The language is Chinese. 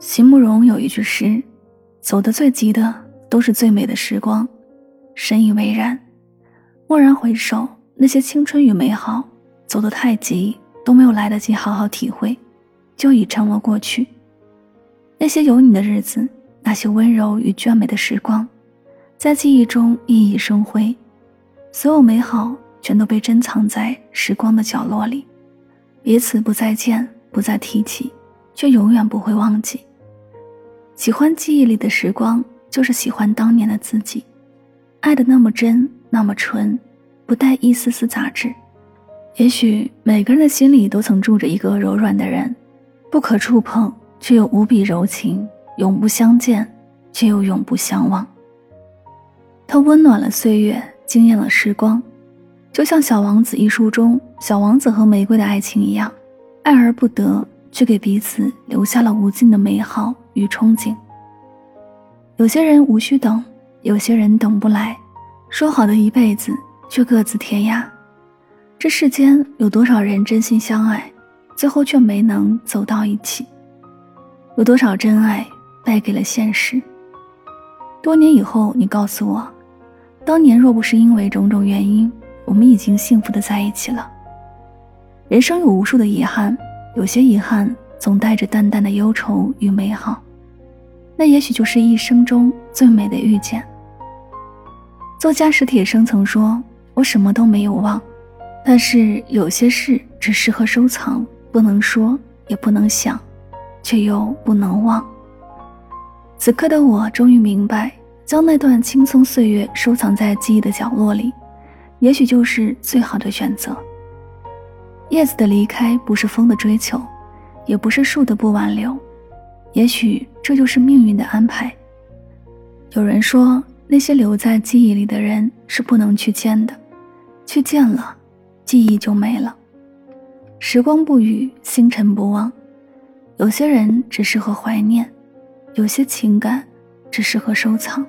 席慕容有一句诗：“走得最急的都是最美的时光。”深以为然。蓦然回首，那些青春与美好，走得太急，都没有来得及好好体会，就已成了过去。那些有你的日子，那些温柔与眷美的时光，在记忆中熠熠生辉。所有美好，全都被珍藏在时光的角落里。彼此不再见，不再提起，却永远不会忘记。喜欢记忆里的时光，就是喜欢当年的自己，爱的那么真，那么纯，不带一丝丝杂质。也许每个人的心里都曾住着一个柔软的人，不可触碰，却又无比柔情；永不相见，却又永不相忘。他温暖了岁月，惊艳了时光。就像《小王子》一书中，小王子和玫瑰的爱情一样，爱而不得，却给彼此留下了无尽的美好与憧憬。有些人无需等，有些人等不来，说好的一辈子，却各自天涯。这世间有多少人真心相爱，最后却没能走到一起？有多少真爱败给了现实？多年以后，你告诉我，当年若不是因为种种原因。我们已经幸福的在一起了。人生有无数的遗憾，有些遗憾总带着淡淡的忧愁与美好，那也许就是一生中最美的遇见。作家史铁生曾说：“我什么都没有忘，但是有些事只适合收藏，不能说，也不能想，却又不能忘。”此刻的我终于明白，将那段青葱岁月收藏在记忆的角落里。也许就是最好的选择。叶子的离开不是风的追求，也不是树的不挽留，也许这就是命运的安排。有人说，那些留在记忆里的人是不能去见的，去见了，记忆就没了。时光不语，星辰不忘。有些人只适合怀念，有些情感只适合收藏。